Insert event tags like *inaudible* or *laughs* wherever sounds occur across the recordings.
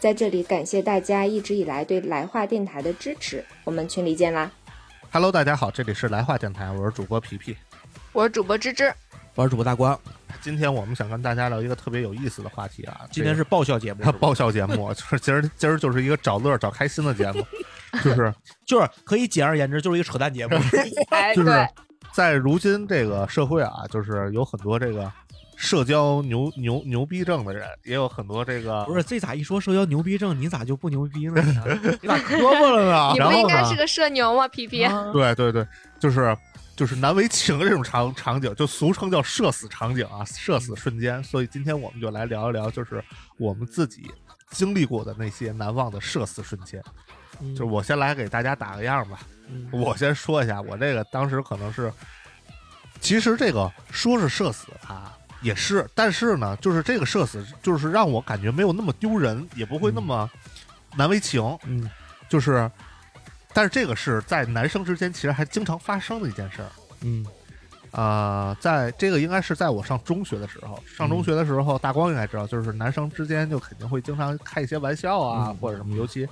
在这里感谢大家一直以来对来话电台的支持，我们群里见啦！Hello，大家好，这里是来话电台，我是主播皮皮，我是主播芝芝，我是主播大光。今天我们想跟大家聊一个特别有意思的话题啊，今天是爆笑节目，*laughs* 爆笑节目就是今儿今儿就是一个找乐找开心的节目，就是 *laughs* 就是可以简而言之就是一个扯淡节目，*laughs* 就是。在如今这个社会啊，就是有很多这个社交牛牛牛逼症的人，也有很多这个不是这咋一说社交牛逼症，你咋就不牛逼了呢？*laughs* 你咋磕巴了呢？你不应该是个社牛吗？皮皮？对对对，就是就是难为情的这种场场景，就俗称叫社死场景啊，社死瞬间。所以今天我们就来聊一聊，就是我们自己经历过的那些难忘的社死瞬间。就是我先来给大家打个样吧。我先说一下，我这个当时可能是，其实这个说是社死啊，也是，但是呢，就是这个社死，就是让我感觉没有那么丢人，也不会那么难为情，嗯，就是，但是这个是在男生之间其实还经常发生的一件事儿，嗯，啊，在这个应该是在我上中学的时候，上中学的时候，大光应该知道，就是男生之间就肯定会经常开一些玩笑啊，或者什么，尤其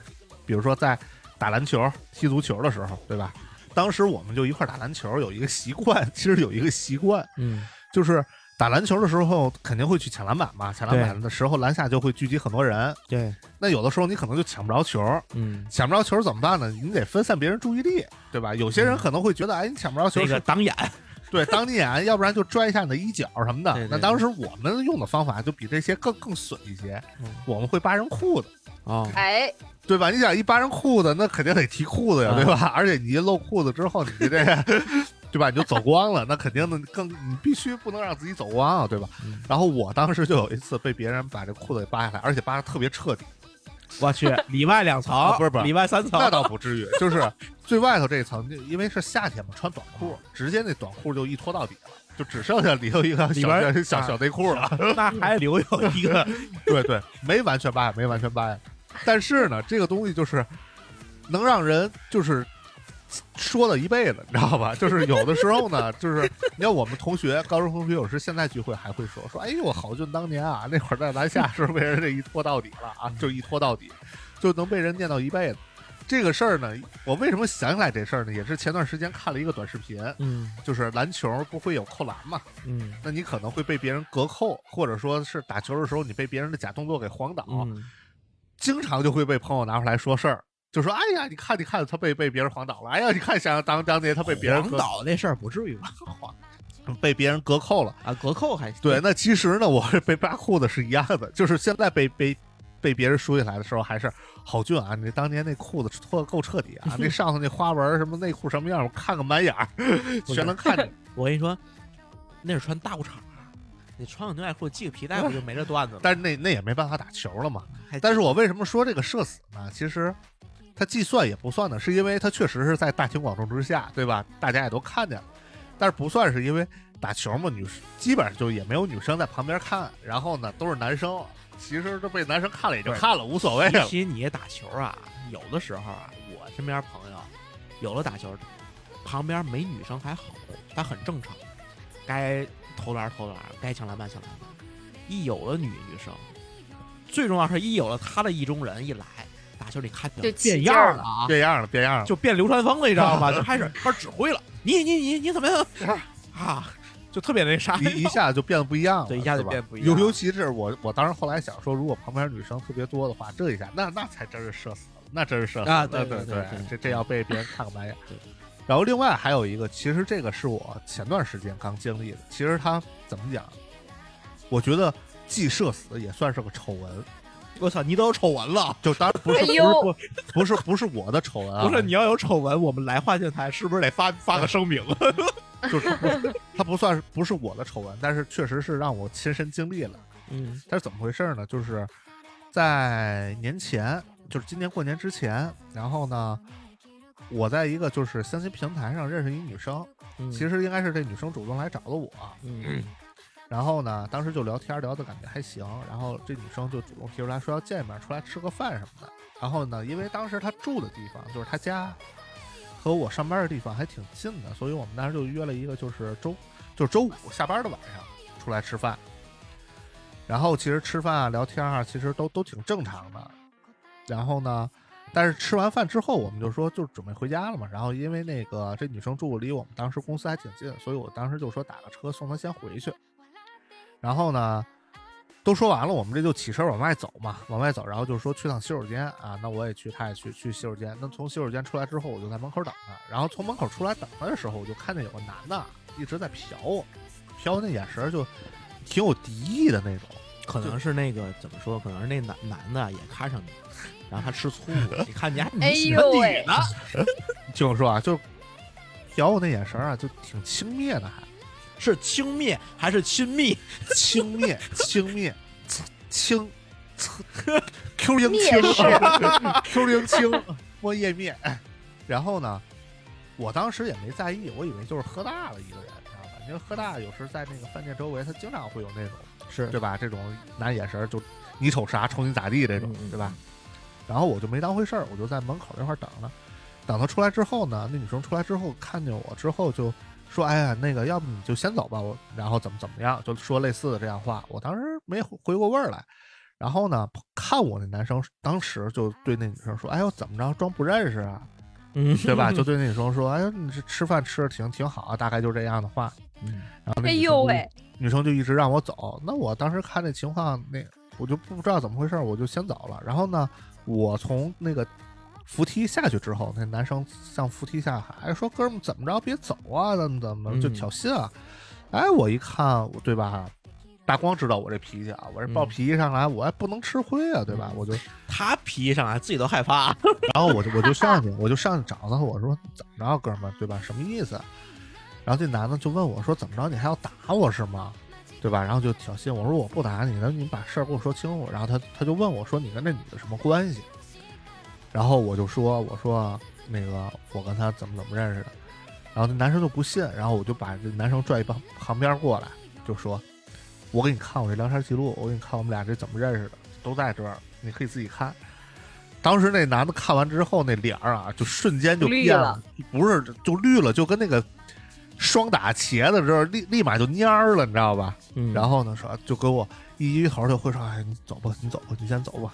比如说在。打篮球、踢足球的时候，对吧？当时我们就一块打篮球，有一个习惯，其实有一个习惯，嗯，就是打篮球的时候肯定会去抢篮板嘛。抢篮板的时候，篮下就会聚集很多人。对，那有的时候你可能就抢不着球，嗯，抢不着球怎么办呢？你得分散别人注意力，对吧？有些人可能会觉得，哎，你抢不着球是挡眼，*laughs* 对，挡你眼，要不然就拽一下你的衣角什么的。那当时我们用的方法就比这些更更损一些，我们会扒人裤子。啊，哎，对吧？你想一扒人裤子，那肯定得提裤子呀，对吧？而且你一露裤子之后，你这，对吧？你就走光了，那肯定的更，你必须不能让自己走光啊，对吧？然后我当时就有一次被别人把这裤子给扒下来，而且扒的特别彻底。我去，里外两层，不是不是，里外三层，那倒不至于，就是最外头这一层，因为是夏天嘛，穿短裤，直接那短裤就一脱到底了，就只剩下里头一个小小小内裤了，那还留有一个，*laughs* 对对，没完全扒，没完全扒。但是呢，这个东西就是能让人就是说了一辈子，你知道吧？*laughs* 就是有的时候呢，*laughs* 就是你看我们同学，高中同学，有时现在聚会还会说说，哎呦，郝俊当年啊，*laughs* 那会儿在篮下是不是被人这一拖到底了啊？就一拖到底，就能被人念叨一辈子。这个事儿呢，我为什么想起来这事儿呢？也是前段时间看了一个短视频，嗯，就是篮球不会有扣篮嘛，嗯，那你可能会被别人隔扣，或者说是打球的时候你被别人的假动作给晃倒。经常就会被朋友拿出来说事儿，就说：“哎呀，你看，你看，他被被别人晃倒了。哎呀，你看，想想当当年他被别人晃倒那事儿不至于吧？*laughs* 晃，被别人隔扣了啊，隔扣还对。那其实呢，我是被扒裤子是一样的，就是现在被被被别人说起来的时候，还是郝俊啊，你当年那裤子脱的够彻底啊，*laughs* 那上头那花纹什么内裤什么样，我看个满眼儿，*laughs* 全能看见。我跟你说，那是穿大裤衩。”你穿个牛仔裤系个皮带不就没这段子了？但是那那也没办法打球了嘛。但是我为什么说这个社死呢？其实，他计算也不算呢，是因为他确实是在大庭广众之下，对吧？大家也都看见了。但是不算是因为打球嘛，女基本上就也没有女生在旁边看，然后呢都是男生，其实都被男生看了也就看了，无所谓了。其实你打球啊，有的时候啊，我身边朋友有了打球，旁边没女生还好，他很正常，该。投篮投篮，该抢篮板抢篮板。一有了女女生，最重要是一有了他的意中人一来，打球你看就变样了啊，变样了，变样了，就变流川枫了，你知道吗？*laughs* 就开始开始指挥了。你你你你怎么样 *laughs* 啊？就特别那啥，一一下就变得不一样了，*laughs* 对，一下就变不一样。尤尤其是我，我当时后来想说，如果旁边女生特别多的话，这一下那那才真是社死了，那真是社死啊！对对对，这这要被别人看个白眼。然后另外还有一个，其实这个是我前段时间刚经历的。其实他怎么讲？我觉得既社死也算是个丑闻。我操，你都有丑闻了？就当然不是不是不是不是我的丑闻啊！不是你要有丑闻，我们来话电台是不是得发发个声明？就是他不算是不是我的丑闻，但是确实是让我亲身经历了。嗯，他是怎么回事呢？就是在年前就是今年过年之前，然后呢，我在一个就是相亲平台上认识一女生，嗯其实应该是这女生主动来找的我，嗯然后呢，当时就聊天聊的感觉还行，然后这女生就主动提出来说要见面，出来吃个饭什么的。然后呢，因为当时她住的地方就是她家和我上班的地方还挺近的，所以我们当时就约了一个就是周就是周五下班的晚上出来吃饭。然后其实吃饭啊聊天啊，其实都都挺正常的。然后呢，但是吃完饭之后，我们就说就准备回家了嘛。然后因为那个这女生住离我们当时公司还挺近，所以我当时就说打个车送她先回去。然后呢，都说完了，我们这就起身往外走嘛，往外走，然后就说去趟洗手间啊，那我也去，他也去，去洗手间。那从洗手间出来之后，我就在门口等他。然后从门口出来等他的时候，我就看见有个男的一直在瞟我，瞟我那眼神就挺有敌意的那种。可能是那个怎么说？可能是那男男的也看上你，然后他吃醋，*laughs* 你看你还哎你喜欢女呦喂的，*laughs* 听我说啊，就瞟我那眼神啊，就挺轻蔑的还。是轻蔑还是亲密？轻蔑，轻蔑，轻，*laughs* Q 零轻视，Q 零轻，摸页面。然后呢，我当时也没在意，我以为就是喝大了一个人，你知道吧？因为喝大有时在那个饭店周围，他经常会有那种，是对吧？这种拿眼神就你瞅啥，瞅你咋地这种嗯嗯，对吧？然后我就没当回事儿，我就在门口那块儿等着。等他出来之后呢，那女生出来之后看见我之后就说：“哎呀，那个，要不你就先走吧。”我然后怎么怎么样，就说类似的这样话。我当时没回回过味儿来。然后呢，看我那男生当时就对那女生说：“哎呦，怎么着，装不认识啊？嗯，对吧？”就 *laughs* 对那女生说：“哎呦，你这吃饭吃的挺挺好啊。”大概就这样的话。嗯然后那哎女生就呦喂，女生就一直让我走。那我当时看这情况，那我就不知道怎么回事，我就先走了。然后呢，我从那个扶梯下去之后，那男生向扶梯下喊说：“哥们儿，怎么着？别走啊！怎么怎么嗯就挑衅啊？”哎，我一看，我对吧？大光知道我这脾气啊，我这暴嗯脾气上来，我还不能吃亏啊，对吧？我就，*laughs* 他脾气上来自己都害怕。*laughs* 然后我就我就上去，我就上去找他，我说怎么着，哥们儿，对吧？什么意思？然后这男的就问我说：“怎么着？你还要打我是吗？对吧？”然后就挑衅我说：“我不打你，那你把事儿给我说清楚。”然后他他就问我说：“你跟那女的什么关系？”然后我就说：“我说那个我跟他怎么怎么认识的。”然后那男生就不信，然后我就把这男生拽一旁旁边过来，就说：“我给你看我这聊天记录，我给你看我们俩这怎么认识的，都在这儿，你可以自己看。”当时那男的看完之后，那脸儿啊，就瞬间就变了，不是就绿了，就跟那个双打茄子似的，立立马就蔫儿了，你知道吧？嗯然后呢，说就给我一一头就会说：“哎，你走吧，你走吧，你先走吧。”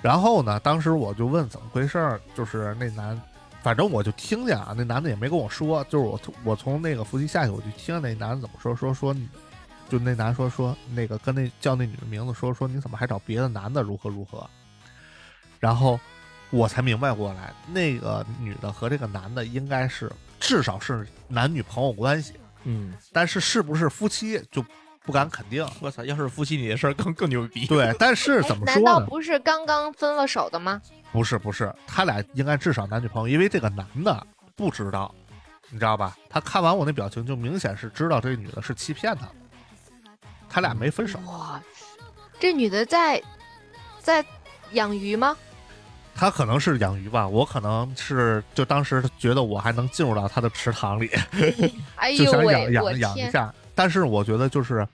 然后呢，当时我就问怎么回事儿，就是那男，反正我就听见啊，那男的也没跟我说，就是我从我从那个扶梯下去，我就听见那男的怎么说，说说，就那男说说那个跟那叫那女的名字说说你怎么还找别的男的如何如何，然后我才明白过来，那个女的和这个男的应该是至少是男女朋友关系，嗯，但是是不是夫妻就不敢肯定。我操，要是夫妻你的事儿更更牛逼。对，*laughs* 但是怎么哎说呢？难道不是刚刚分了手的吗？不是不是，他俩应该至少男女朋友，因为这个男的不知道，你知道吧？他看完我那表情，就明显是知道这女的是欺骗他的，他俩没分手。哇，这女的在在养鱼吗？他可能是养鱼吧，我可能是就当时觉得我还能进入到他的池塘里，*laughs* *laughs* 哎呦就想养养养一！下。但是我觉得就是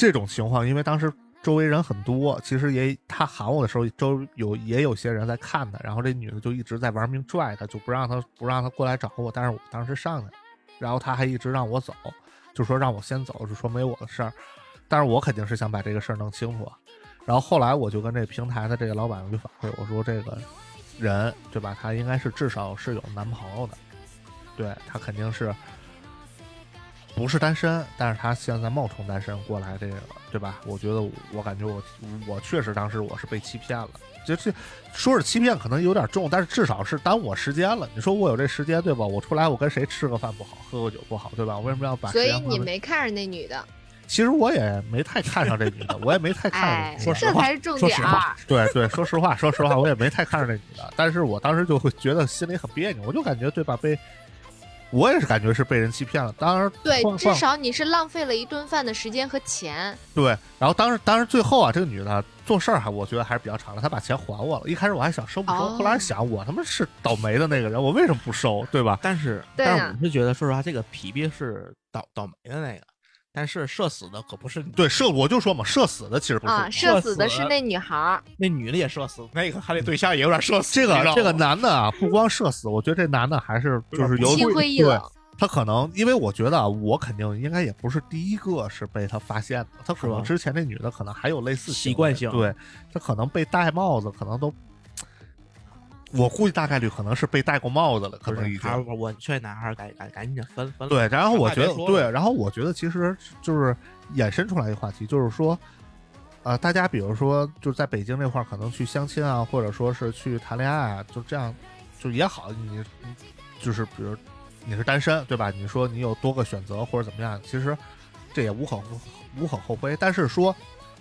这种情况，因为当时周围人很多，其实也他喊我的时候，周有也有些人在看他，然后这女的就一直在玩命拽他，就不让他不让他过来找我。但是我当时上去，然后他还一直让我走，就说让我先走，就说没我的事儿。但是我肯定是想把这个事儿弄清楚。然后后来我就跟这平台的这个老板我就反馈，我说这个人对吧，他应该是至少是有男朋友的，对他肯定是不是单身，但是他现在冒充单身过来这个，对吧？我觉得我我感觉我我确实当时我是被欺骗了，就这说是欺骗可能有点重，但是至少是耽误我时间了。你说我有这时间对吧？我出来我跟谁吃个饭不好，喝个酒不好对吧？我为什么要把所以你没看上那女的，其实我也没太看上这女的，我也没太看上哎，这女的。这才是重点啊！对对，说实话，说实话，我也没太看上这女的，但是我当时就会觉得心里很别扭，我就感觉对吧，被我也是感觉是被人欺骗了。当然，对，至少你是浪费了一顿饭的时间和钱。对，然后当时当时最后啊，这个女的做事儿还我觉得还是比较长的，她把钱还我了。一开始我还想收不收，哦后来想我他妈是倒霉的那个人，我为什么不收，对吧？但是，但是我是觉得，说实话，这个皮皮是倒倒霉的那个，但是社死的可不是你。对，射我就说嘛，射死的其实不是。啊，社社死的是那女孩儿，那女的也社死，那个他那对象也有点社死。这个这个男的啊，不光射死，我觉得这男的还是就是有心灰意对冷。他可能，因为我觉得啊，我肯定应该也不是第一个是被他发现的，他可能之前那女的可能还有类似习惯性对他可能被戴帽子，可能都，我估计大概率可能是被戴过帽子了，可是，能已经还是我我劝男孩儿赶赶赶紧分分了。对。然后我觉得对，然后我觉得其实就是衍生出来一个话题，就是说。呃，大家比如说，就是在北京这块儿，可能去相亲啊，或者说是去谈恋爱啊，就这样，就也好。你你就是比如你是单身，对吧？你说你有多个选择或者怎么样，其实这也无可厚无可厚非。但是说，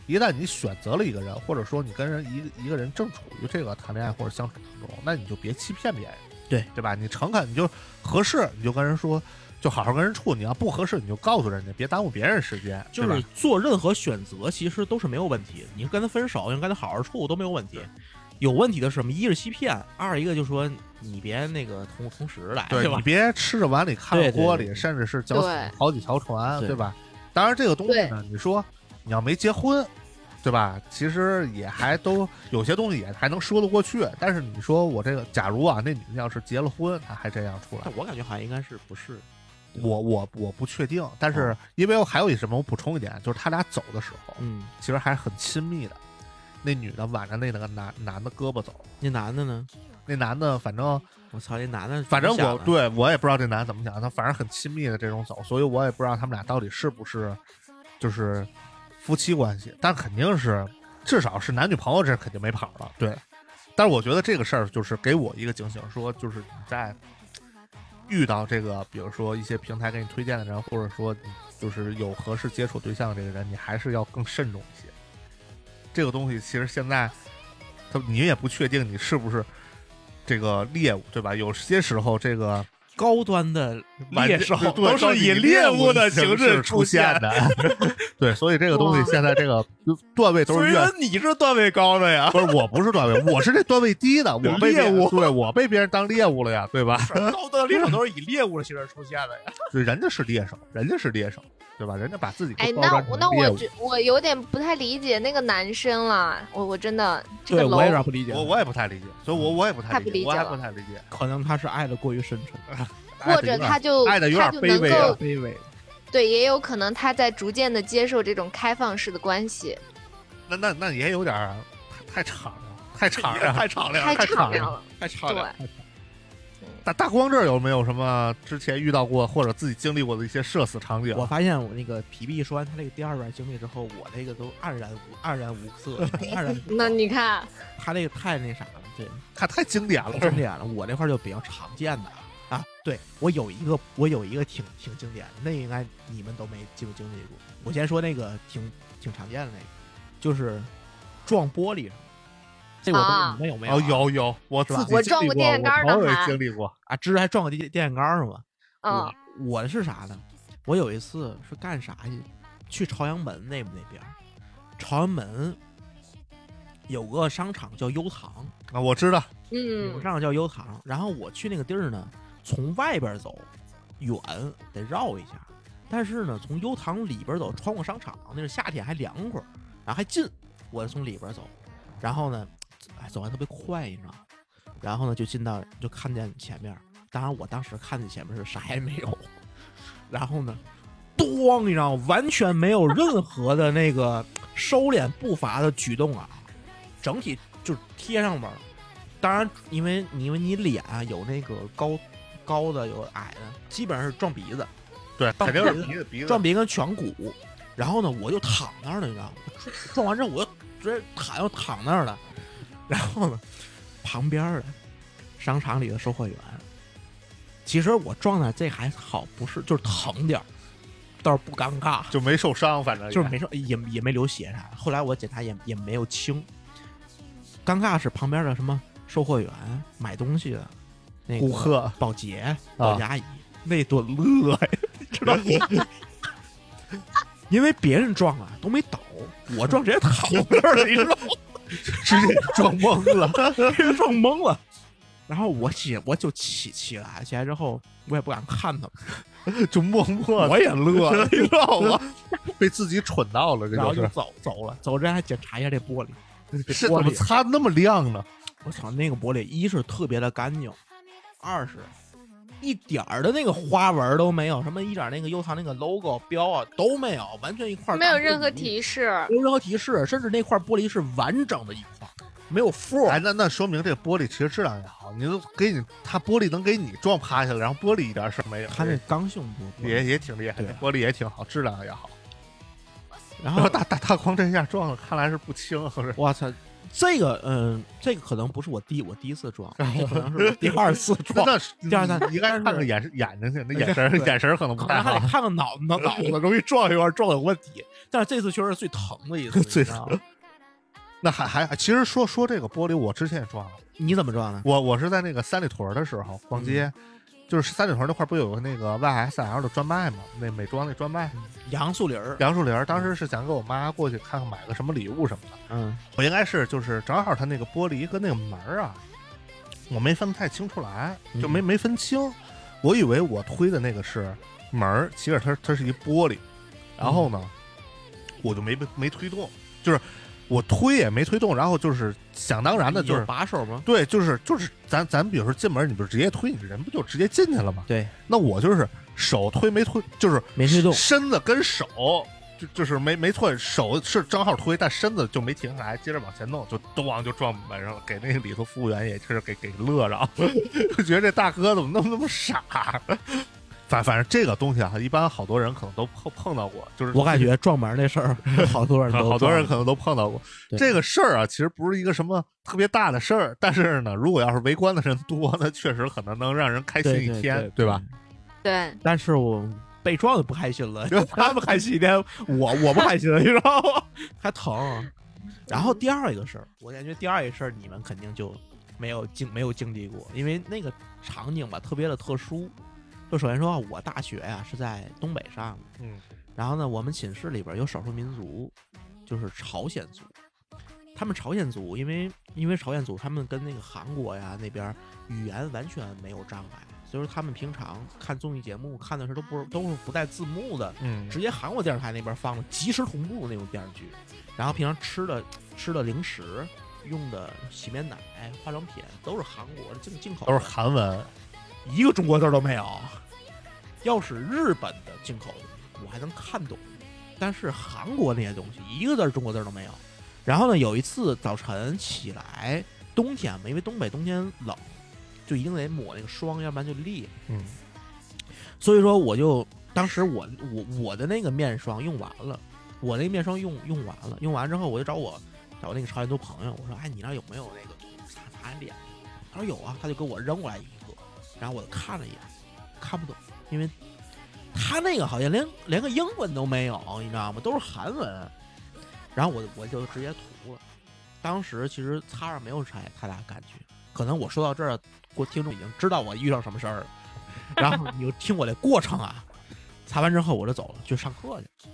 一旦你选择了一个人，或者说你跟人一个一个人正处于这个谈恋爱或者相处当中，那你就别欺骗别人，对对吧？你诚恳，你就合适，你就跟人说，就好好跟人处。你要不合适，你就告诉人家，别耽误别人时间，就是做任何选择，其实都是没有问题。你跟他分手，你跟他好好处都没有问题。有问题的是什么？一是欺骗，二一个就说你别那个同同时来，吧对你？别吃着碗里看着锅里，对甚至是脚对好几条船，对对吧？当然，这个东西呢，你说你要没结婚，对吧？其实也还都有些东西也还能说得过去。但是你说我这个，假如啊，那女的要是结了婚，她还这样出来但，我感觉好像应该是不是？我我我不确定。但是哦因为我还有一什么，我补充一点，就是他俩走的时候，嗯，其实还是很亲密的。那女的挽着那个男男的胳膊走，那男的呢？那男的反正我操，那男的反正我对我也不知道这男的怎么想，他反正很亲密的这种走，所以我也不知道他们俩到底是不是就是夫妻关系，但肯定是至少是男女朋友，这肯定没跑了。对，但是我觉得这个事儿就是给我一个警醒，说就是你在遇到这个，比如说一些平台给你推荐的人，或者说你就是有合适接触对象的这个人，你还是要更慎重一些。这个东西其实现在，他你也不确定你是不是这个猎物，对吧？有些时候这个高端的 *laughs* 猎手对都是以猎物的形式出现的。*laughs* 对，所以这个东西现在这个段位都是越虽然你是段位高的呀，不是我不是段位，我是这段位低的，我被猎物对我被别人当猎物了呀，对吧？高端猎手 *laughs* 都是以猎物的形式出现的呀。对，人家是猎手，人家是猎手，对吧？人家把自己哎，那那我我有点不太理解那个男生了，我我真的这个，我有点不理解，我我也不太理解，所以我我也不太太不理我还解不太理解，可能他是爱的过于深沉，或者他就爱的有他就能点卑微啊够卑微。对，也有可能他在逐渐的接受这种开放式的关系，那那那也有点儿太太敞亮，太敞亮，太敞亮太太敞亮敞亮了。太敞亮。大大光这儿有没有什么之前遇到过或者自己经历过的一些社死场景？我发现我那个皮皮说完他那个第二段经历之后，我那个都黯然无黯然无色，黯然 *laughs* 那你看，他那个太那啥了，对，他太经典了，经典了。我这块就比较常见的啊，对我有一个我有一个挺挺经典的，那应该你们都没经经历过。我先说那个挺挺常见的那个，就是撞玻璃上。这我不知道啊你们有没有、哦，有有，我自己经历过我撞过电线杆儿呢我朋友也经历过。啊，芝还撞过电电线杆儿是吗？嗯，我是啥呢？我有一次是干啥去？去朝阳门那那边儿，朝阳门有个商场叫优唐，啊，我知道，嗯有个嗯，商场叫优唐。然后我去那个地儿呢，从外边走远得绕一下，但是呢，从优唐里边走，穿过商场，那是夏天还凉快，然后还近，我从里边走，然后呢，哎，走完特别快，你知道？然后呢，就进到就看见前面，当然我当时看见前面是啥也没有，然后呢，咣，你知道吗？完全没有任何的那个收敛步伐的举动啊，整体就贴上边了。当然，因为因为你脸啊有那个高高的有矮的，基本上是撞鼻子，对，撞肯定是鼻子鼻子鼻子撞鼻跟颧骨。然后呢，我就躺那儿了，你知道吗？撞完之后，我就直接躺又躺那儿了。然后呢，旁边的商场里的售货员，其实我撞的这还好，不是就是疼点儿，倒是不尴尬，就没受伤，反正就是没受也也没流血啥的。后来我检查也也没有轻。尴尬是旁边的什么售货员买东西的，那个顾客保洁、啊保洁阿姨，那顿乐呀，*laughs* 知道吗？*laughs* 因为别人撞啊都没倒，我撞直接躺那儿了，你知道吗？直接撞懵了。*laughs* 撞懵了。然后我起，我就起起来，起来之后我也不敢看他们，就默默我也乐了，你知道吗？被自己蠢到了，这然后就。走走了，走之前还检查一下这玻璃，这是怎么玻璃，擦那么亮呢？我操，那个玻璃一是特别的干净，二十一点儿的那个花纹都没有，什么一点那个优藏那个 logo 标啊都没有，完全一块没有任何提，示。没有任何提示，甚至那块玻璃是完整的一块，没有缝。哎，那那说明这个玻璃其实质量也好。你都给你，它玻璃能给你撞趴下了，然后玻璃一点事儿没有，它这刚性玻璃，也也挺厉害的，玻璃也挺好，质量也好。然后 *laughs* 大大大光这下撞了，看来是不轻，是我操，这个嗯，这个可能不是我第我第一次撞，*laughs* 这可能是我第二次撞。那第二次你应该看看眼眼睛去，那眼神眼神可能不太好还得。看看脑脑 *laughs* 脑子，容易撞一块撞有问题。但是这次确实是最疼的一次，最你知道吗那还还其实说说这个玻璃，我之前也撞了。你怎么撞的？我我是在那个三里屯的时候逛街，就是三里屯那块不有个那个 YSL 的专卖吗，那美妆那专卖，杨树林儿，杨树林儿。当时是想给我妈过去看看买个什么礼物什么的。嗯我应该是就是正好他那个玻璃跟那个门儿啊，我没分太清出来，就没没分清。我以为我推的那个是门儿，其实它它是一玻璃。然后呢，我就没没推动，就是我推也没推动，然后就是想当然的就是。把手吗？对，就是就是咱咱比如说进门，你不是直接推，你人不就直接进去了吗？对，那我就是手推没推，就是没推动身子跟手就就是没没错，手是正好推，但身子就没停下来，接着往前弄，就咣就撞门上了，给那个里头服务员也是给给乐着，就 *laughs* 觉得这大哥怎么那么那么傻。反反正这个东西啊，一般好多人可能都碰碰到过，就是我感觉撞门那事儿，*laughs* 好多人都好多人可能都碰到过这个事儿啊，其实不是一个什么特别大的事儿，但是呢，如果要是围观的人多，那确实可能能让人开心一天，对对对吧？？*laughs* 对，但是我被撞的不开心了，*laughs* 他们开心一天，我我不开心了，你知道吗？还疼。然后第二一个事儿，我感觉第二一个事儿你们肯定就没有经没有经历过，因为那个场景吧特别的特殊。就首先说啊，我大学呀、是在东北上的，嗯然后呢，我们寝室里边有少数民族，就是朝鲜族。他们朝鲜族，因为因为朝鲜族他们跟那个韩国呀那边语言完全没有障碍，所以说他们平常看综艺节目看的时候都不是都是不带字幕的，嗯直接韩国电视台那边放的即时同步那种电视剧。然后平常吃的吃的零食、用的洗面奶、化妆品都是韩国的进进口的，都是韩文，一个中国字儿都没有。要是日本的进口的，我还能看懂，但是韩国那些东西一个字儿中国字儿都没有。然后呢，有一次早晨起来，冬天嘛，因为东北冬天冷，就一定得抹那个霜，要不然就裂。嗯所以说，我就当时我我我的那个面霜用完了，我那个面霜用用完了，用完之后我就找我找那个朝鲜族朋友，我说，哎，你那有没有那个擦擦脸？他说有啊，他就给我扔过来一个，然后我就看了一眼，看不懂，因为他那个好像连连个英文都没有，你知道吗？都是韩文。然后我我就直接涂了。当时其实擦上没有太太大感觉，可能我说到这儿，过听众已经知道我遇上什么事儿了。然后你就听我这过程啊，擦完之后我就走了，去上课去。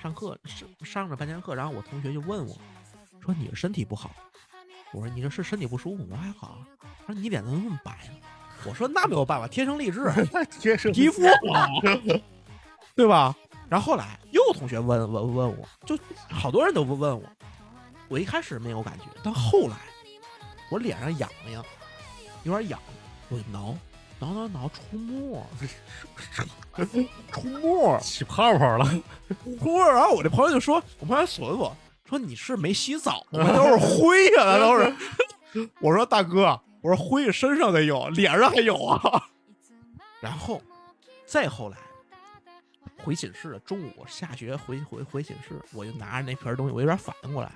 上课上上着半天课，然后我同学就问我，说你身体不好？我说你这是身体不舒服？我说还好。他说你脸怎么那么白呢？我说那没有办法，天生丽质，*laughs* 皮肤 *laughs* 好，对吧？然后后来又有同学问问问我，就好多人都问问我，我一开始没有感觉，但后来我脸上痒痒，有点痒，我就挠挠挠挠出沫儿，*laughs* 出沫，起泡泡了，出沫。然后我这朋友就说，我朋友损我说你是没洗澡吗？都是灰呀、那都是。我说大哥，我说灰身上得有，脸上还有啊。*laughs* 然后再后来回寝室了，中午下学回回回寝室，我就拿着那瓶东西，我有点反应过来，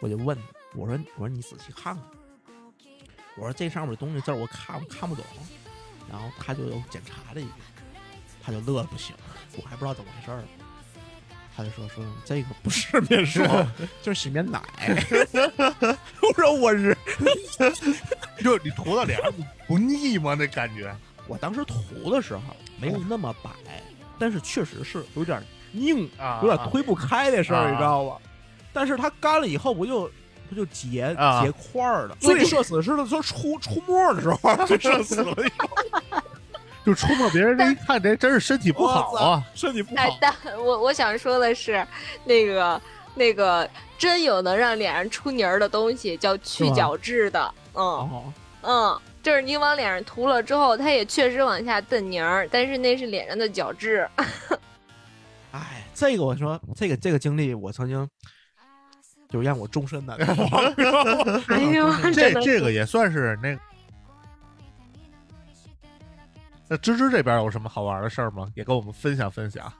我就问我说我说你仔细看看，我说这上面的东西字我看看不懂，然后他就又检查了一遍，他就乐得不行，我还不知道怎么回事儿。他就说说这个不是面霜，*laughs* 就是洗面奶。*laughs* 我说我是就是你涂到脸上不腻吗？那感觉我当时涂的时候没有那么白，但是确实是有点硬，啊有点推不开那事儿，啊你知道吧？但是它干了以后，不就不就结啊结块儿了？最社死是的，说出出沫的时候最社死了，*laughs* 就出没别人这一看，这真是身体不好啊！身体不好，。哎但我我想说的是，那个那个真有能让脸上出泥儿的东西，叫去角质的。嗯哦，嗯，就是你往脸上涂了之后，它也确实往下蹬泥儿，但是那是脸上的角质。*laughs* 哎，这个我说，这个这个经历，我曾经就让我终身难忘。*laughs* 哎呦，这这个也算是那。那芝芝这边有什么好玩的事儿吗？也跟我们分享分享。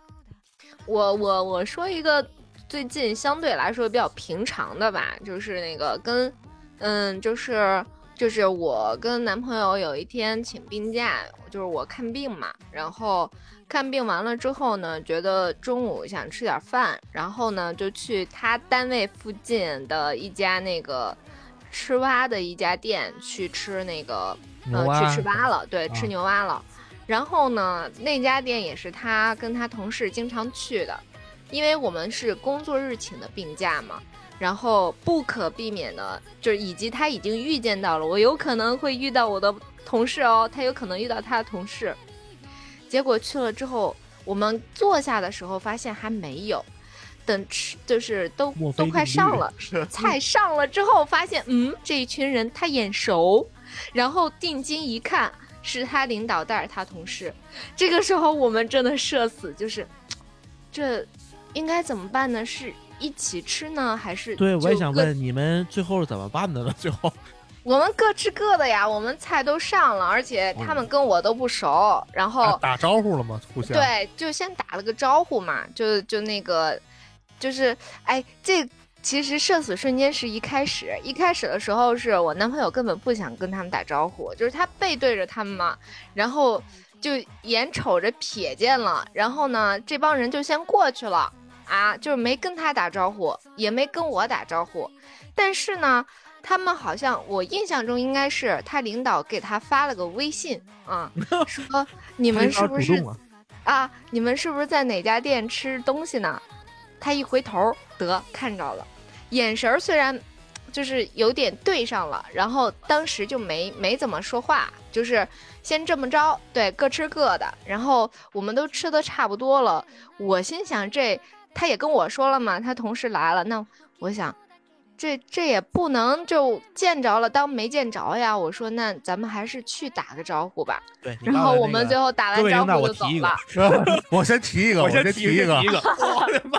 我我我说一个最近相对来说比较平常的吧，就是那个跟嗯，就是就是我跟男朋友有一天请病假，就是我看病嘛，然后看病完了之后呢，觉得中午想吃点饭，然后呢就去他单位附近的一家那个吃蛙的一家店去吃那个呃去吃蛙了，对，吃啊牛蛙了。然后呢，那家店也是他跟他同事经常去的，因为我们是工作日请的病假嘛，然后不可避免的，就是以及他已经预见到了我有可能会遇到我的同事哦，他有可能遇到他的同事。结果去了之后，我们坐下的时候发现还没有，等吃就是都都快上了，菜上了之后，发现嗯，这一群人他眼熟，然后定睛一看，是他领导带着他同事。这个时候我们真的社死，就是这应该怎么办呢？是一起吃呢，还是对，我也想问你们最后是怎么办的呢？最后 *laughs* 我们各吃各的呀，我们菜都上了，而且他们跟我都不熟，然后啊打招呼了吗？互相对，就先打了个招呼嘛，就就那个，就是哎，这其实社死瞬间是一开始，一开始的时候是我男朋友根本不想跟他们打招呼，就是他背对着他们嘛，然后就眼瞅着瞥见了，然后呢，这帮人就先过去了啊，就是没跟他打招呼，也没跟我打招呼，但是呢。他们好像，我印象中应该是他领导给他发了个微信啊，*laughs* 说你们是不是啊？啊，你们是不是在哪家店吃东西呢？他一回头，得看着了，眼神儿虽然就是有点对上了，然后当时就没没怎么说话，就是先这么着，对，各吃各的。然后我们都吃的差不多了，我心想这他也跟我说了嘛，他同事来了，那我想。这这也不能就见着了当没见着呀！我说那咱们还是去打个招呼吧。对，你然后我们最后打完招呼就走了。*laughs* 我先提一个，我先提一个提一。个，我的妈！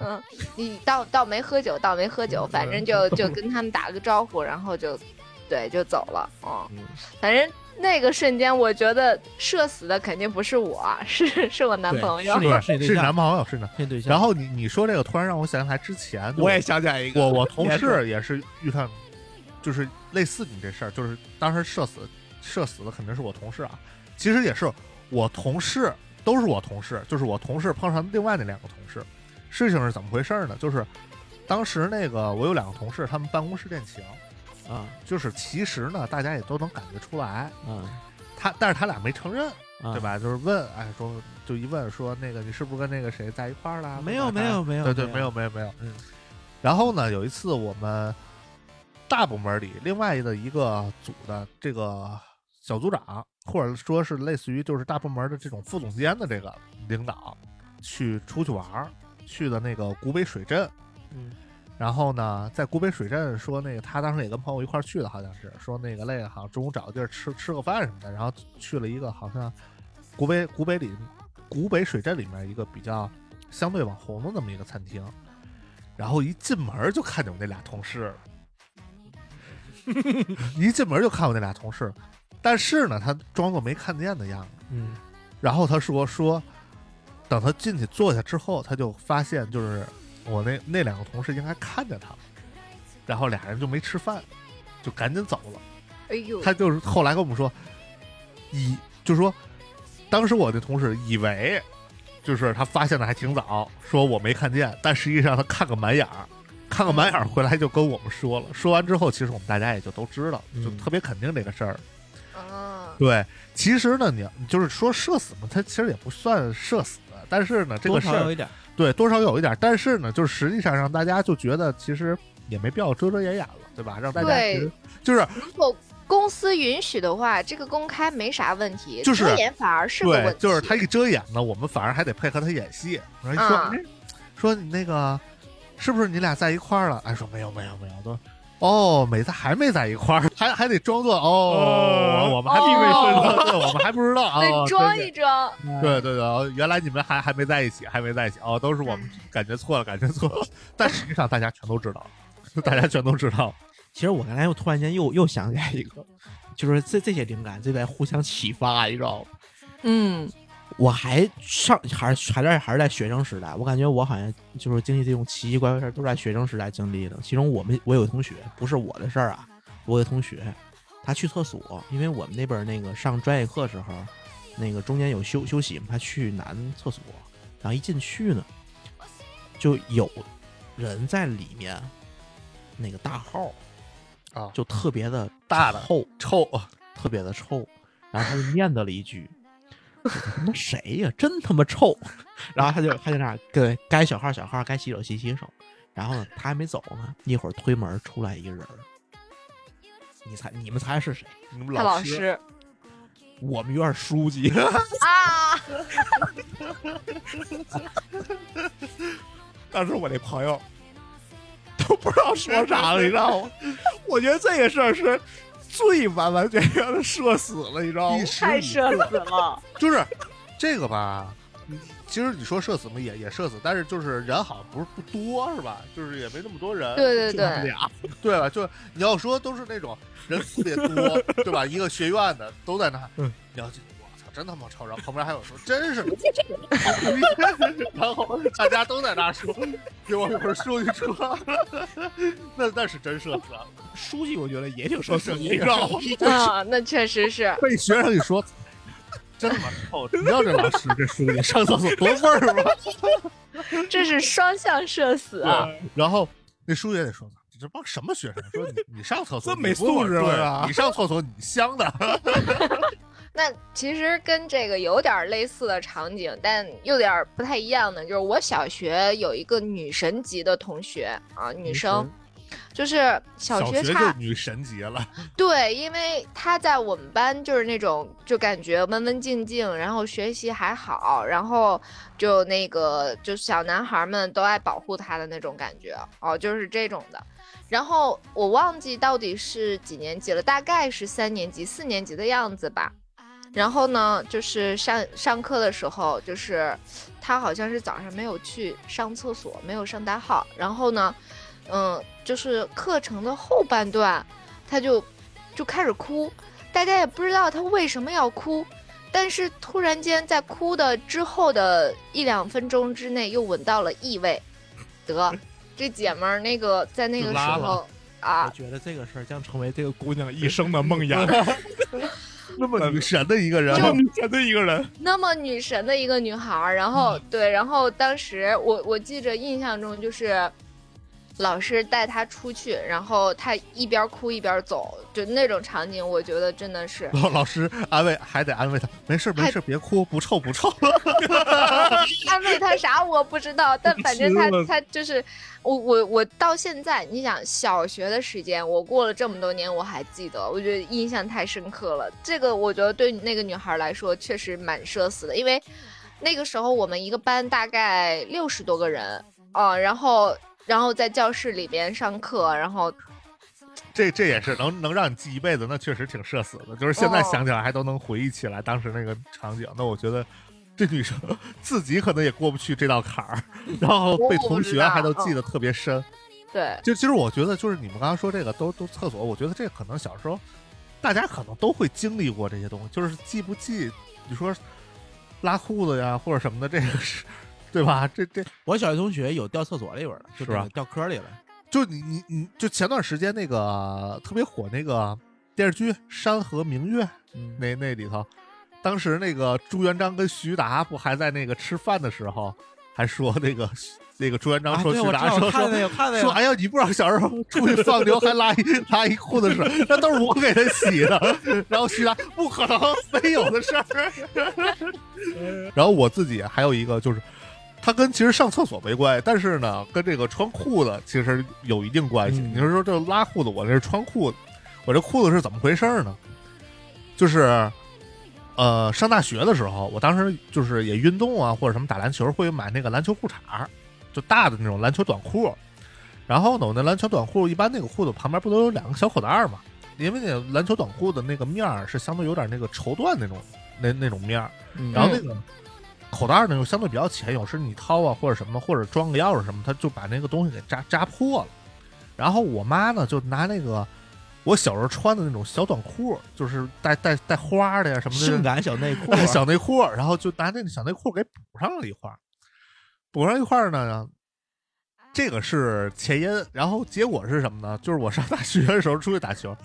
*laughs* 嗯，你倒倒没喝酒，倒没喝酒，反正就就跟他们打了个招呼，然后就对就走了。哦，嗯反正那个瞬间，我觉得射死的肯定不是我，*laughs* 是是我男朋友是。对，是男朋友，是男。骗对象。然后你你说这个，突然让我想起来之前，我也想起来一个，我我同事也是遇上，就是类似你这事儿，就是当时射死射死的肯定是我同事啊，其实也是我同事，都是我同事，就是我同事碰上另外那两个同事，事情是怎么回事呢？就是当时那个我有两个同事，他们办公室恋情，啊就是其实呢大家也都能感觉出来，嗯他但是他俩没承认，啊，对？吧？就是问，哎，说就一问说那个你是不是跟那个谁在一块儿了？没有没有没有，对对，没有没有没有。嗯然后呢，有一次我们大部门里另外的一个组的这个小组长，或者说是类似于就是大部门的这种副总监的这个领导，去出去玩儿，去的那个古北水镇。嗯然后呢，在古北水镇说那个他当时也跟朋友一块儿去的，好像是说那个累了，好像中午找个地儿吃吃个饭什么的，然后去了一个好像古北古北里古北水镇里面一个比较相对网红的那么一个餐厅，然后一进门就看见我那俩同事，*laughs* 一进门就看我那俩同事，但是呢，他装作没看见的样子。嗯然后他说说，等他进去坐下之后，他就发现就是我那那两个同事应该看见他了，然后俩人就没吃饭，就赶紧走了。哎呦，他就是后来跟我们说，以就是说，当时我的同事以为就是他发现的还挺早，说我没看见，但实际上他看个满眼儿，看个满眼儿回来就跟我们说了。说完之后，其实我们大家也就都知道，就嗯特别肯定这个事儿。啊对，其实呢，你就是说社死嘛，他其实也不算社死，但是呢，这个事儿有一点。对多少有一点，但是呢，就是实际上让大家就觉得其实也没必要遮遮掩掩了，对吧？让大家对其实就是如果公司允许的话，这个公开没啥问题，就是遮掩反而是个问对，题。就是他一遮掩呢，我们反而还得配合他演戏。然后说，说你那个是不是你俩在一块儿了？哎，说没有没有没有，都哦，每次还没在一块儿，*laughs* 还还得装作哦，我们还地位顺对，我们还不知道 *laughs* 得哦，装一装。对对对，哦原来你们还还没在一起，还没在一起哦，都是我们感觉错了，感觉错了，*laughs* 但实际上大家全都知道，大家全都知道，其实我刚才又突然间又又想起来一个，就是这这些灵感就在互相启发，你知道吗？嗯，我还上还是还在还是在学生时代，我感觉我好像就是经历这种奇奇怪怪事儿都是在学生时代经历的。其中我们我有个同学，不是我的事儿啊，我有个同学，他去厕所，因为我们那边儿那个上专业课时候，那个中间有休休息嘛，他去男厕所，然后一进去呢，就有人在里面那个大号啊。就特别的大的臭，臭，特别的臭，然后他就念叨了一句：“这他妈谁呀？真他妈臭！”然后他就他就那样对该小号小号，该洗手洗洗手。然后呢，他还没走呢，一会儿推门出来一个人，你猜你们猜是谁？你们老师师我们院书记。*laughs* 啊，*laughs* 当时我那朋友都不知道说啥了，你知道吗？我觉得这个事儿是最完完全全的社死了，你知道吗太语社死了。*laughs* 就是这个吧，其实你说社死嘛，也也社死，但是就是人好像不是不多是吧？就是也没那么多人，对对就他们对，俩，*laughs* 对吧？就你要说都是那种人特别多，对吧？一个学院的都在那，嗯你要真他妈臭！然后旁边还有说，真是的，*laughs* 然后大家都在那说，给我一会儿书记说，那那是真社死，书记我觉得也挺社死的，你你知道吗？啊，那确实是。被学生一说。*laughs* 真他妈臭！你知道这老师这书记上厕所多味儿吗？这是双向社死啊！然后那书记也得说，你这帮什么学生？说你你上厕所这没你不会素质对啊你上厕所你香的，*laughs* 那其实跟这个有点类似的场景，但有点不太一样的，就是我小学有一个女神级的同学啊，女生，就是小小学就女神级了。*laughs* 对，因为她在我们班就是那种就感觉文文静静，然后学习还好，然后就那个就小男孩们都爱保护她的那种感觉哦，就是这种的。然后我忘记到底是几年级了，大概是三年级、四年级的样子吧。然后呢，就是上上课的时候，就是他好像是早上没有去上厕所，没有上大号。然后呢，嗯，就是课程的后半段，他就就开始哭，大家也不知道他为什么要哭，但是突然间在哭的之后的一两分钟之内又闻到了异味，得，*laughs* 这姐们儿那个在那个时候啊我，觉得这个事儿将成为这个姑娘一生的梦魇。*laughs* 那么女神的一个人，*laughs* 那么女神的一个人，那么女神的一个女孩儿，然后对，然后当时我我记着印象中就是。老师带她出去，然后她一边哭一边走，就那种场景，我觉得真的是老老师安慰还得安慰他，没事没事，别哭，不臭不臭。*laughs* 安慰他啥我不知道，但反正他吃了 *laughs* 他就是我我我到现在，你想小学的时间，我过了这么多年，我还记得，我觉得印象太深刻了。这个我觉得对那个女孩来说确实蛮社死的，因为那个时候我们一个班大概六十多个人啊、然后然后在教室里边上课，然后这这也是能能让你记一辈子，那确实挺社死的。就是现在想起来还都能回忆起来当时那个场景。那我觉得这女生自己可能也过不去这道坎儿，然后被同学还都记得特别深。对就其实我觉得，就是你们刚刚说这个都都厕所，我觉得这可能小时候大家可能都会经历过这些东西，就是记不记，你说拉裤子呀或者什么的，这个是对吧？这这我小学同学有掉厕所里边的，就是吧那个掉坑里了。就你你你就前段时间那个特别火那个电视剧《山河明月》嗯，那那里头，当时那个朱元璋跟徐达不还在那个吃饭的时候，还说那个那个朱元璋啊，说徐达说说说，个，哎呀，你不知道小时候出去放牛还拉一拉一裤子屎，那都是我给他洗的。然后徐达不可能没有的事儿。*laughs* 然后我自己还有一个就是，他跟其实上厕所没关系，但是呢，跟这个穿裤子其实有一定关系。嗯你是说这拉裤子，我这是穿裤子，我这裤子是怎么回事儿呢？就是。呃，上大学的时候，我当时就是也运动啊，或者什么打篮球，会买那个篮球裤衩，就大的那种篮球短裤。然后呢，我那篮球短裤一般那个裤子旁边不都有两个小口袋儿嘛？因为那个篮球短裤的那个面儿是相对有点那个绸缎那种那那种面儿，嗯然后那个口袋儿呢又相对比较浅，有时你掏啊或者什么，或者装个钥匙什么，他就把那个东西给扎扎破了。然后我妈呢就拿那个我小时候穿的那种小短裤，就是带带带花的呀什么的，性感小内裤，*laughs* 啊小内裤，然后就拿那个小内裤给补上了一块儿，补上一块儿呢，这个是前因，然后结果是什么呢？就是我上大学的时候出去打球，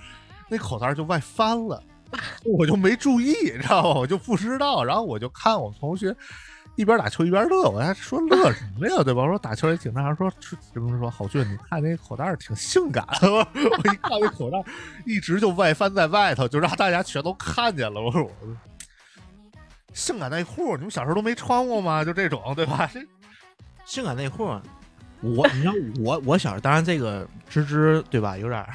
那口袋就外翻了，*laughs* 我就没注意，你知道吗？我就不知道，然后我就看我们同学一边打球一边乐，我还说乐什么呀，对吧？我说打球也挺那样，说什么说郝俊，你看那口袋挺性感，*laughs* 我一看那口袋一直就外翻在外头，就让大家全都看见了。我说我性感内裤，你们小时候都没穿过吗？就这种，对吧？性感内裤。我，你知道我我小时候，当然这个芝芝对吧，有点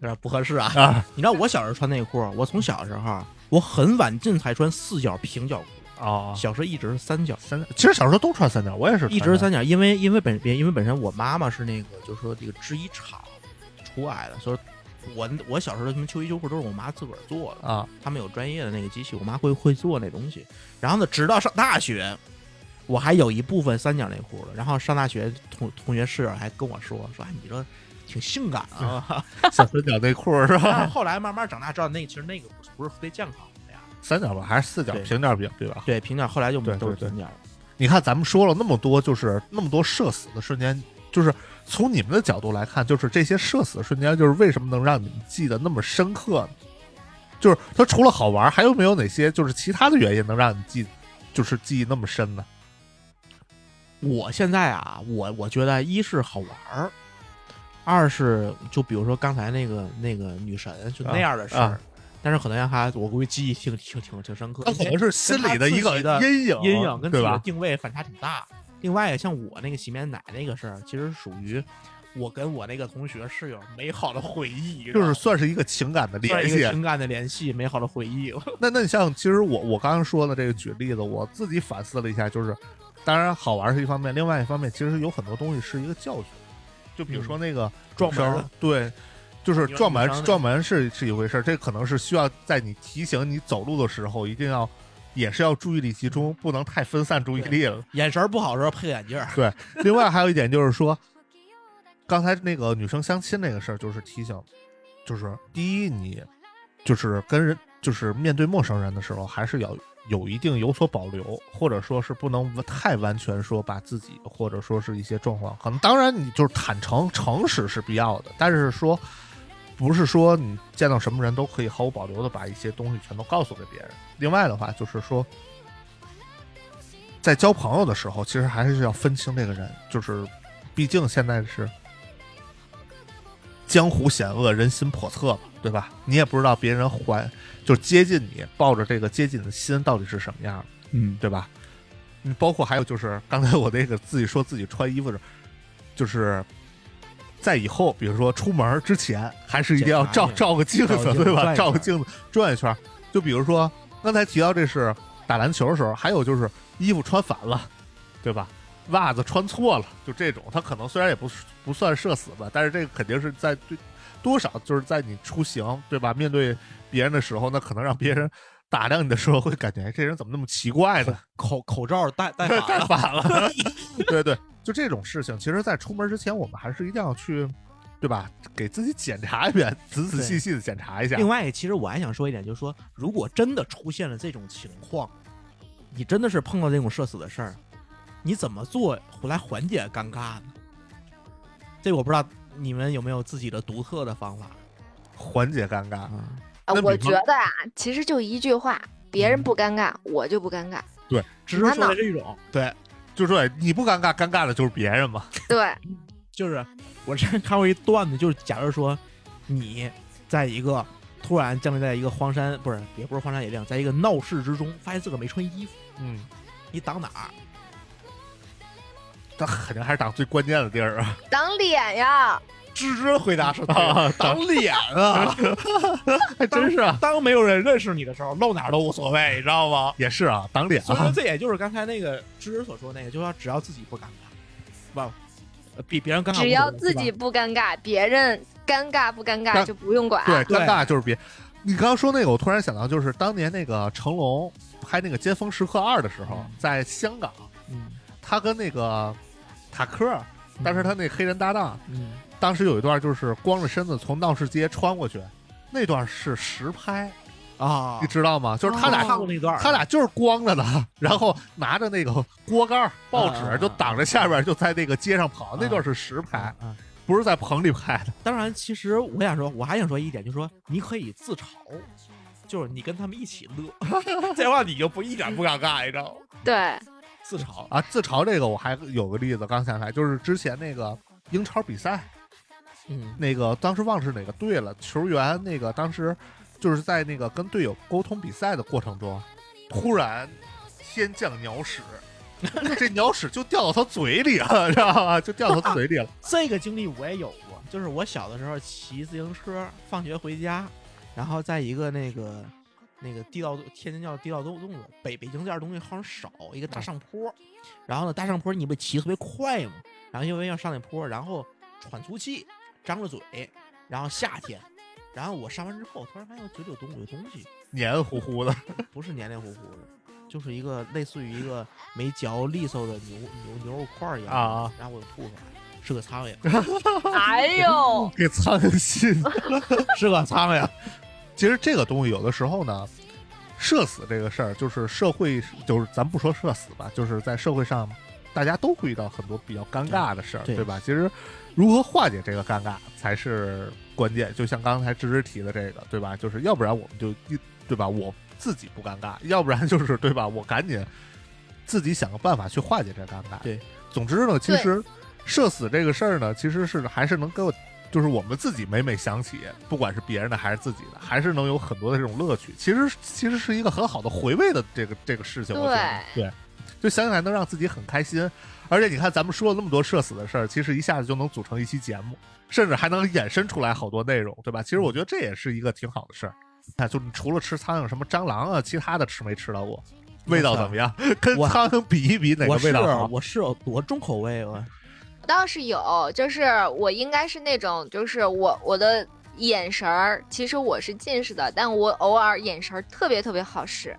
有点不合适啊。啊你知道我小时候穿内裤，我从小时候我很晚进才穿四角平角裤，哦，小时候一直是三角，三角，其实小时候都穿三角，我也是一直是三角，因为因为本因为本身我妈妈是那个就是说这个制衣厂出来的，所以我我小时候什么秋衣秋裤都是我妈自个儿做的，啊他们有专业的那个机器，我妈会会做那东西。然后呢，直到上大学，我还有一部分三角内裤了。然后上大学同同学室友还跟我说说，哎，你这挺性感啊。小 *laughs* 三角内裤是然后吧？后来慢慢长大知道那其实那个不是特别健康的呀。三角吧，还是四角平角比较对吧？对，平角后来就都是平角。你看咱们说了那么多，就是那么多社死的瞬间，就是从你们的角度来看，就是这些社死的瞬间，就是为什么能让你们记得那么深刻呢？就是它除了好玩，还有没有哪些就是其他的原因能让你记，就是记忆那么深呢？我现在啊，我我觉得一是好玩儿，二是就比如说刚才那个那个女神就那样的事儿。啊但是可能让他，我估计记忆挺挺挺挺深刻。它可能是心里的一个阴影，阴影跟自？己的定位反差挺大。另外，像我那个洗面奶那个事儿，其实属于我跟我那个同学室友美好的回忆，就是算是一个情感的联系。情感的联系，美好的回忆。那那你像，其实我我刚刚说的这个举例子，我自己反思了一下，就是当然好玩是一方面，另外一方面其实有很多东西是一个教训。就比如说那个撞门儿，对，就是撞门撞门是是一回事儿，这可能是需要在你提醒你走路的时候，一定要也是要注意力集中，不能太分散注意力了。眼神儿不好的时候配个眼镜儿。对，另外还有一点就是说，*laughs* 刚才那个女生相亲那个事儿，就是提醒，就是第一，你就是跟人就是面对陌生人的时候，还是要有一定有所保留，或者说是不能太完全说把自己或者说是一些状况，可能当然你就是坦诚诚实是必要的，但是说不是说你见到什么人都可以毫无保留的把一些东西全都告诉给别人。另外的话就是说。在交朋友的时候，其实还是要分清这个人，就是，毕竟现在是江湖险恶，人心叵测嘛，对吧？你也不知道别人怀就是接近你，抱着这个接近的心到底是什么样的，嗯，对吧？嗯，包括还有就是刚才我那个自己说自己穿衣服的，就是在以后，比如说出门之前，还是一定要照照个镜子，对吧？照个镜子转一圈。就比如说刚才提到这是打篮球的时候，还有就是衣服穿反了，对吧？袜子穿错了，就这种，他可能虽然也不是不算社死吧，但是这个肯定是在对多少就是在你出行对吧？面对别人的时候，那可能让别人打量你的时候，会感觉哎这人怎么那么奇怪呢？*laughs* 口口罩戴戴太反了。反了，*laughs* 对对，就这种事情，其实，在出门之前，我们还是一定要去，对吧？给自己检查一遍，仔仔细细的检查一下。另外，其实我还想说一点，就是说，如果真的出现了这种情况，你真的是碰到这种社死的事儿，你怎么做来缓解尴尬呢？这我不知道你们有没有自己的独特的方法缓解尴尬，啊？啊，我觉得啊，其实就一句话，别人不尴尬，我就不尴尬。对只是说的是一种，对，就是说你不尴尬，尴尬的就是别人嘛。对，*laughs* 就是我之前看过一段子，就是假如说你在一个突然降临在一个荒山，不是也不是荒山野岭，在一个闹市之中，发现自个儿没穿衣服，嗯，你挡哪儿？这肯定还是挡最关键的地儿啊。挡脸呀，芝芝回答是挡啊，挡脸啊！*laughs* 还真是啊，当没有人认识你的时候，露哪儿都无所谓，你知道吗？也是啊，挡脸所以。这也就是刚才那个芝芝所说那个，就是说只要自己不尴尬，不，呃比别人尴尬无所谓，只要自己不尴尬，别人尴尬不尴尬尴就不用管。对，对尴尬就是别。你刚刚说那个，我突然想到，就是当年那个成龙拍那个《尖峰时刻二》的时候嗯，在香港，嗯他跟那个塔克，但是他那黑人搭档，嗯当时有一段就是光着身子从闹市街穿过去，那段是实拍，啊你，知道吗？就是他俩、看过那段，他俩就是光着的，*laughs* 然后拿着那个锅盖、报纸就挡着下边，就在那个街上跑，那段是实拍，啊。不是在棚里拍的。当然，其实我想说，我还想说一点，就是说你可以自嘲，就是你跟他们一起乐，*laughs* 这话你就不一点不尴尬，你知道吗？对，自嘲啊，自嘲这个我还有个例子，刚想起来，就是之前那个英超比赛，嗯那个当时忘是哪个队了，球员那个当时就是在那个跟队友沟通比赛的过程中，突然天降鸟屎，*laughs* 这鸟屎就掉到他嘴里了，知道吗？就掉到他嘴里了。*laughs* 这个经历我也有过，就是我小的时候骑自行车放学回家，然后在一个那个那个地道天津叫地道洞洞子，北北京这样东西好像少，一个大上坡，然后呢大上坡你不骑特别快嘛，然后因为要上那坡，然后喘粗气，张着嘴，然后夏天，然后我上完之后突然发现我嘴里有东有东西，黏糊糊的，*laughs* 不是黏黏糊糊的，就是一个类似于一个没嚼利索的牛牛牛肉块一样的啊，然后我就吐出来，是个苍蝇。*laughs* 哎呦，给苍蝇信。*laughs* 是个苍蝇。其实这个东西有的时候呢，社死这个事儿，就是社会，就是咱不说社死吧，就是在社会上，大家都会遇到很多比较尴尬的事儿，对对吧？其实如何化解这个尴尬才是关键。就像刚才芝芝提的这个，对吧？就是要不然我们就一，对吧？我自己不尴尬，要不然就是对吧？我赶紧自己想个办法去化解这尴尬。对，总之呢，其实社死这个事儿呢，其实是还是能给我。就是我们自己每每想起，不管是别人的还是自己的，还是能有很多的这种乐趣。其实其实是一个很好的回味的这个这个事情。我觉得对，就想起来能让自己很开心。而且你看，咱们说了那么多社死的事儿，其实一下子就能组成一期节目，甚至还能衍生出来好多内容，对吧？其实我觉得这也是一个挺好的事儿。啊，就你除了吃苍蝇，什么蟑螂啊，其他的吃没吃到过？味道怎么样？跟苍蝇比一比，哪个味道好？我是有多重口味啊？倒是有，就是我应该是那种，就是我我的眼神儿，其实我是近视的，但我偶尔眼神儿特别特别好使。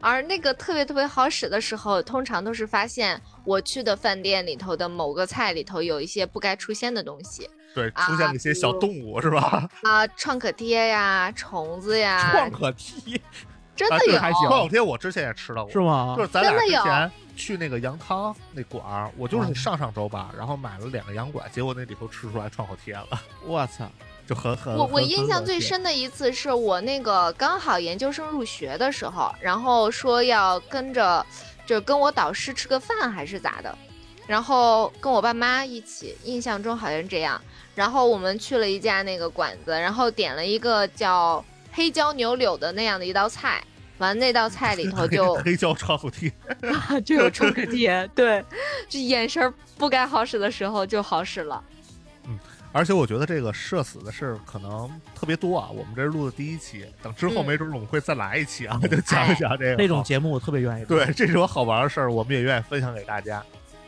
而那个特别特别好使的时候，通常都是发现我去的饭店里头的某个菜里头有一些不该出现的东西对，啊出现了一些小动物，是吧？*laughs* 啊，创可贴呀、虫子呀，创可贴啊，真的有。创可贴我之前也吃到过，是吗就？是咱俩真的有之前去那个羊汤那馆儿，我就是嗯上上周吧，然后买了两个羊管，结果那里头吃出来创口贴了，我操！就很很。我我印象最。深的一次是我那个刚好研究生入学的时候，然后说要跟着，就跟我导师吃个饭还是咋的，然后跟我爸妈一起，印象中好像是这样。然后我们去了一家那个馆子，然后点了一个叫黑椒牛柳的那样的一道菜，完那道菜里头 *laughs* 就黑椒创口贴，*laughs* 就有创可贴，对，*laughs* 这眼神不该好使的时候就好使了。嗯而且我觉得这个社死的事儿可能特别多啊。我们这是录的第一期，等之后嗯没准我们会再来一期啊，就讲一讲这个好那种节目我特别愿意。对这种好玩的事儿，我们也愿意分享给大家。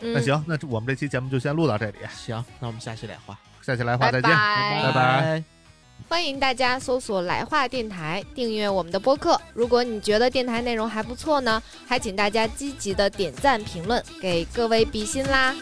嗯，那，行，那我们这期节目就先录到这里，行，那我们下期来话，下期来话再见。拜拜拜。欢迎大家搜索“来话电台”，订阅我们的播客。如果你觉得电台内容还不错呢，还请大家积极的点赞评论，给各位比心啦！